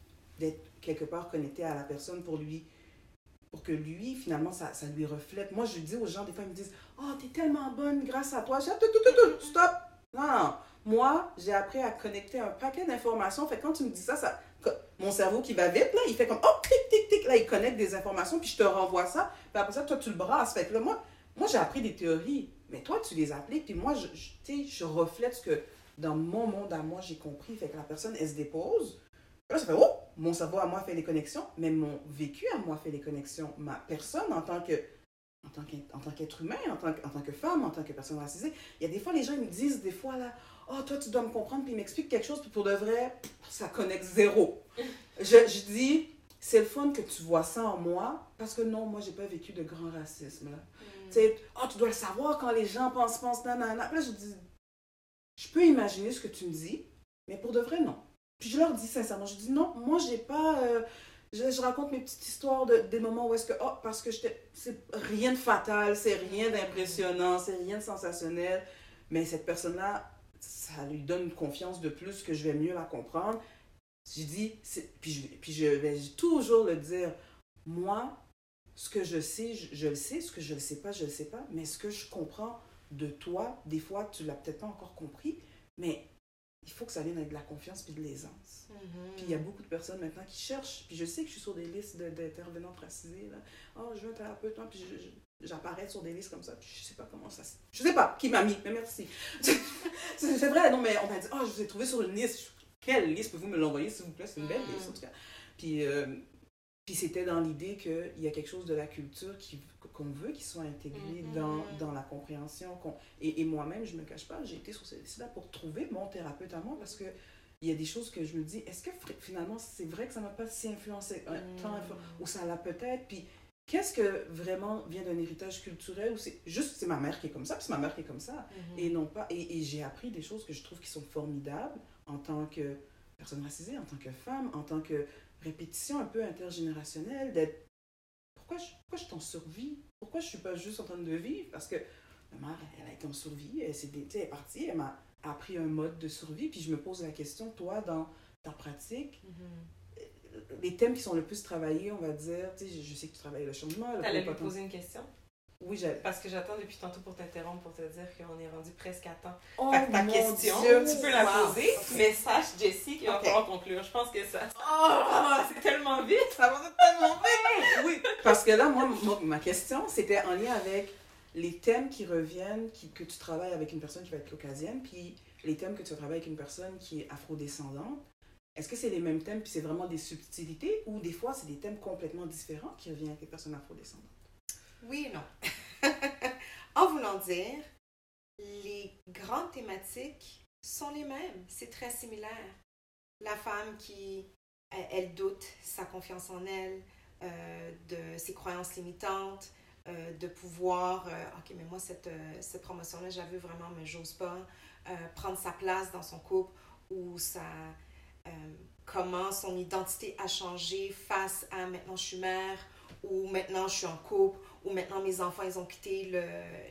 G: quelque part connecté à la personne pour lui pour que lui, finalement, ça, ça lui reflète. Moi, je dis aux gens, des fois, ils me disent « Oh, t'es tellement bonne grâce à toi. » dis « Stop! Non, non, moi, j'ai appris à connecter un paquet d'informations. Fait quand tu me dis ça, ça, mon cerveau qui va vite, là, il fait comme, oh, tic, tic, tic, là, il connecte des informations, puis je te renvoie ça. Puis après ça, toi, tu le brasses. Fait que là, moi, moi j'ai appris des théories, mais toi, tu les appliques, puis moi, je, je, je reflète ce que dans mon monde à moi, j'ai compris. Fait que la personne, elle se dépose. Là, ça fait, oh, mon cerveau à moi fait les connexions, mais mon vécu à moi fait les connexions. Ma personne, en tant que en tant qu'être humain, en tant, que, en tant que femme, en tant que personne racisée, il y a des fois, les gens ils me disent, des fois, là, oh, toi, tu dois me comprendre, puis ils m'expliquent quelque chose, puis pour de vrai, ça connecte zéro. je, je dis, c'est le fun que tu vois ça en moi, parce que non, moi, j'ai pas vécu de grand racisme, là. Mm. Tu sais, oh, tu dois le savoir quand les gens pensent, pensent, nanana. Là, je dis, je peux imaginer ce que tu me dis, mais pour de vrai, non. Puis je leur dis sincèrement, je dis, non, moi, j'ai pas... Euh, je, raconte mes petites histoires de, des moments où est-ce que, oh, parce que c'est rien de fatal, c'est rien d'impressionnant, c'est rien de sensationnel, mais cette personne-là, ça lui donne une confiance de plus que je vais mieux la comprendre. Je dis, puis je, puis je vais toujours le dire, moi, ce que je sais, je, le sais, ce que je ne sais pas, je ne le sais pas, mais ce que je comprends de toi, des fois, tu l'as peut-être pas encore compris, mais il faut que ça vienne avec de la confiance puis de l'aisance.
H: Mhm.
G: Puis il y a beaucoup de personnes maintenant qui cherchent, puis je sais que je suis sur des listes de- d'intervenants racisés, là. Oh, je veux un thérapeute, hein, puis je- je- j'apparais sur des listes comme ça, je sais pas comment ça se... Je sais pas qui m'a mis, mais merci. c'est vrai, non, mais on m'a dit, oh, je vous ai trouvé sur une liste. Quelle liste? Pouvez-vous me l'envoyer, s'il vous plaît? C'est une belle liste, en tout cas. Puis, euh, puis c'était dans l'idée qu'il y a quelque chose de la culture qui- qu'on veut qu'il soit intégré
H: Mhm.
G: dans, dans la compréhension. qu'on- Et, et moi-même, je me cache pas, j'ai été sur ces listes-là pour trouver mon thérapeute à moi parce que il y a des choses que je me dis, est-ce que finalement c'est vrai que ça m'a pas si influencé, euh, tant
H: Mm.
G: ou ça l'a peut-être, puis qu'est-ce que vraiment vient d'un héritage culturel ou c'est juste c'est ma mère qui est comme ça, puis c'est ma mère qui est comme ça,
H: Mhm.
G: et non pas, et, et j'ai appris des choses que je trouve qui sont formidables en tant que personne racisée, en tant que femme, en tant que répétition un peu intergénérationnelle, d'être pourquoi je, pourquoi je suis en survie? Pourquoi je suis pas juste en train de vivre? Parce que ma mère, elle a été en survie, elle, elle est partie, elle m'a appris un mode de survie, puis je me pose la question, toi, dans ta pratique,
H: Mhm.
G: Les thèmes qui sont le plus travaillés, on va dire, tu sais, je, je sais que tu travailles le changement,
F: T'allais lui poser une question?
G: Oui, j'ai...
F: Parce que j'attends depuis tantôt pour t'interrompre pour te dire qu'on est rendu presque à temps.
G: Oh,
F: fait que ta
G: mon
F: question,
G: Dieu!
F: tu peux la
H: Wow.
F: poser, mais sache, Jessie, qu'il va
H: Ok.
F: falloir conclure. Je pense que ça.
G: Oh!
F: c'est tellement vite!
G: Ça va tellement vite! Oui, parce que là, moi, moi, ma question, c'était en lien avec les thèmes qui reviennent, qui, que tu travailles avec une personne qui va être caucasienne, puis les thèmes que tu travailles avec une personne qui est afrodescendante. Est-ce que c'est les mêmes thèmes, puis c'est vraiment des subtilités, ou des fois, c'est des thèmes complètement différents qui reviennent avec les personnes afrodescendantes?
H: Oui et non. en voulant dire, les grandes thématiques sont les mêmes. C'est très similaire. La femme qui, elle, doute sa confiance en elle, euh, de ses croyances limitantes, euh, de pouvoir, euh, ok, mais moi, cette, cette promotion-là, j'avais vraiment, mais j'ose pas, prendre sa place dans son couple ou sa, euh, comment son identité a changé face à maintenant je suis mère ou maintenant je suis en couple ou maintenant mes enfants ils ont quitté le,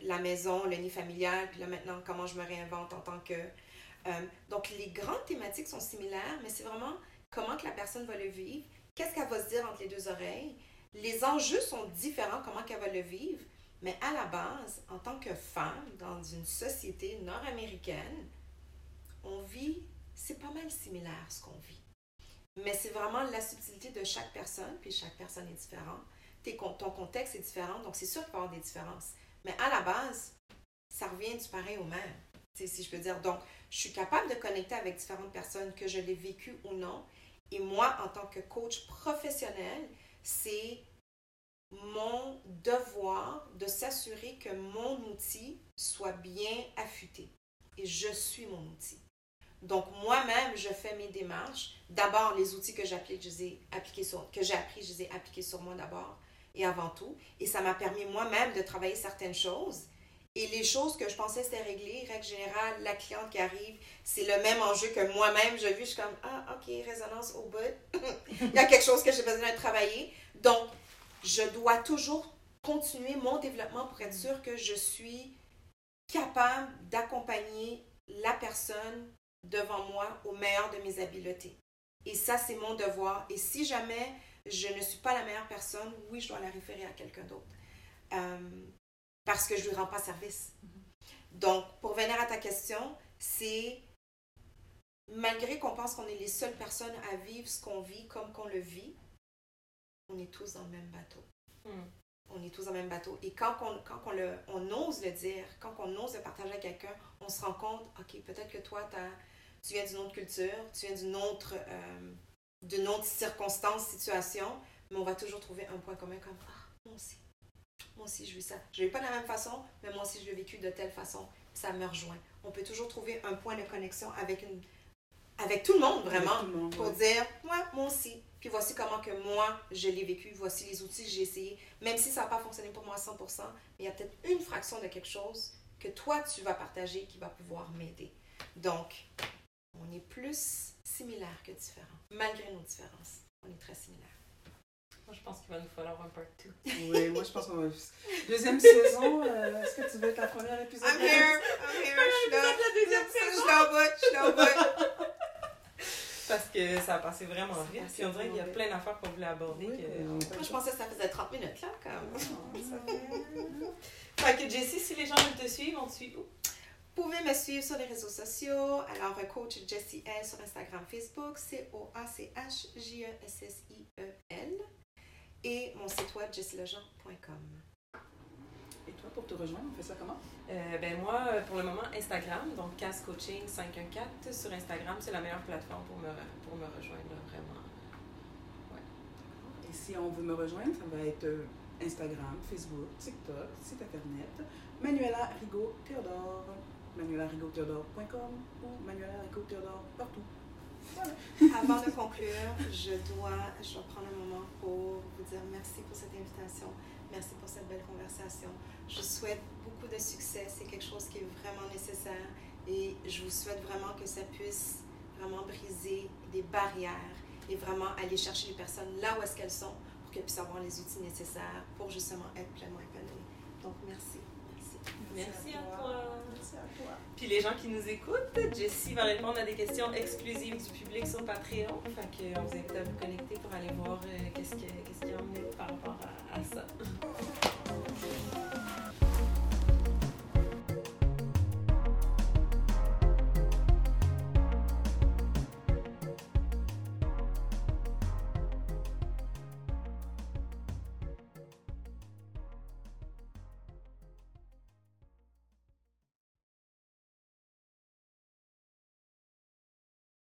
H: la maison, le nid familial, puis là maintenant comment je me réinvente en tant que... euh, donc les grandes thématiques sont similaires, mais c'est vraiment comment que la personne va le vivre, qu'est-ce qu'elle va se dire entre les deux oreilles. Les enjeux sont différents, comment qu'elle va le vivre, mais à la base, en tant que femme dans une société nord-américaine, on vit, c'est pas mal similaire ce qu'on vit. Mais c'est vraiment la subtilité de chaque personne, puis chaque personne est différente. Ton contexte est différent, donc c'est sûr qu'il va y avoir des différences. Mais à la base, ça revient du pareil au même, si je peux dire. Donc, je suis capable de connecter avec différentes personnes, que je l'ai vécu ou non. Et moi, en tant que coach professionnel, c'est mon devoir de s'assurer que mon outil soit bien affûté. Et je suis mon outil. Donc, moi-même, je fais mes démarches. D'abord, les outils que j'ai appris, je les ai appliqués sur moi d'abord et avant tout. Et ça m'a permis moi-même de travailler certaines choses. Et les choses que je pensais c'était réglé, règle générale, la cliente qui arrive, c'est le même enjeu que moi-même. Je vis, je suis comme, ah, ok, résonance au bout. Il y a quelque chose que j'ai besoin de travailler. Donc, je dois toujours continuer mon développement pour être sûr que je suis capable d'accompagner la personne devant moi au meilleur de mes habiletés. Et ça, c'est mon devoir. Et si jamais je ne suis pas la meilleure personne, oui, je dois la référer à quelqu'un d'autre. Euh, parce que je ne lui rends pas service. Donc, pour venir à ta question, c'est malgré qu'on pense qu'on est les seules personnes à vivre ce qu'on vit comme qu'on le vit, on est tous dans le même bateau.
F: Hmm.
H: On est tous dans le même bateau. Et quand, on, quand on, le, on ose le dire, quand on ose le partager à quelqu'un, on se rend compte, OK, peut-être que toi, t'as- tu viens d'une autre culture, tu viens d'une autre, euh, d'une autre circonstance, situation, mais on va toujours trouver un point commun comme, ah, moi aussi. Moi aussi, je vis ça. Je ne vis pas de la même façon, mais moi aussi, je l'ai vécu de telle façon. Ça me rejoint. On peut toujours trouver un point de connexion avec, une, avec tout le monde, vraiment
G: le monde,
H: pour
G: ouais.
H: dire, moi, moi aussi. Puis voici comment que moi, je l'ai vécu. Voici les outils que j'ai essayés. Même si ça n'a pas fonctionné pour moi à 100%, mais il y a peut-être une fraction de quelque chose que toi, tu vas partager qui va pouvoir m'aider. Donc, on est plus similaires que différents. Malgré nos différences, on est très similaires.
F: Moi, je pense qu'il va nous falloir un part 2.
G: Oui, moi je pense qu'on va. Deuxième saison, euh, est-ce que tu veux être la première épisode?
H: I'm here, I'm here, je suis là. Je suis là au bout, je suis là.
F: Parce que ça a passé vraiment vite.
H: passé
F: Puis on dirait qu'il y a plein d'affaires qu'on voulait aborder.
G: Oui,
F: que-
G: oui.
H: Moi, je pensais que ça faisait 30 minutes, là, comme.
F: Fait que Jessie, si les gens veulent te suivre, on te suit où?
H: Vous pouvez me suivre sur les réseaux sociaux. Alors, coach Jessie L sur Instagram, Facebook, C-O-A-C-H-J-E-S-S-I-E-L. Et mon site web, jessielejean.com.
G: Et toi, pour te rejoindre, on fait ça comment?
F: Euh, ben moi, pour le moment, Instagram, donc Cass Coaching 514 sur Instagram, c'est la meilleure plateforme pour me, pour me rejoindre, vraiment.
G: Et si on veut me rejoindre, ça va être euh, Instagram, Facebook, TikTok, site internet, Manuela Rigaud Théodore, manuelarigaud-théodore.com ou Manuela Rigaud Théodore partout.
H: Avant de conclure, je dois, je dois prendre un moment pour vous dire merci pour cette invitation. Merci pour cette belle conversation. Je souhaite beaucoup de succès. C'est quelque chose qui est vraiment nécessaire et je vous souhaite vraiment que ça puisse vraiment briser des barrières et vraiment aller chercher les personnes là où est-ce qu'elles sont pour qu'elles puissent avoir les outils nécessaires pour justement être pleinement épanouies. Donc, merci.
F: Merci à toi. Merci à toi. Puis les gens qui nous écoutent, Jessie va répondre à des questions exclusives du public sur Patreon. Fait que on vous invite à vous connecter pour aller voir euh, qu'est-ce qu'il y a en nous par rapport à ça.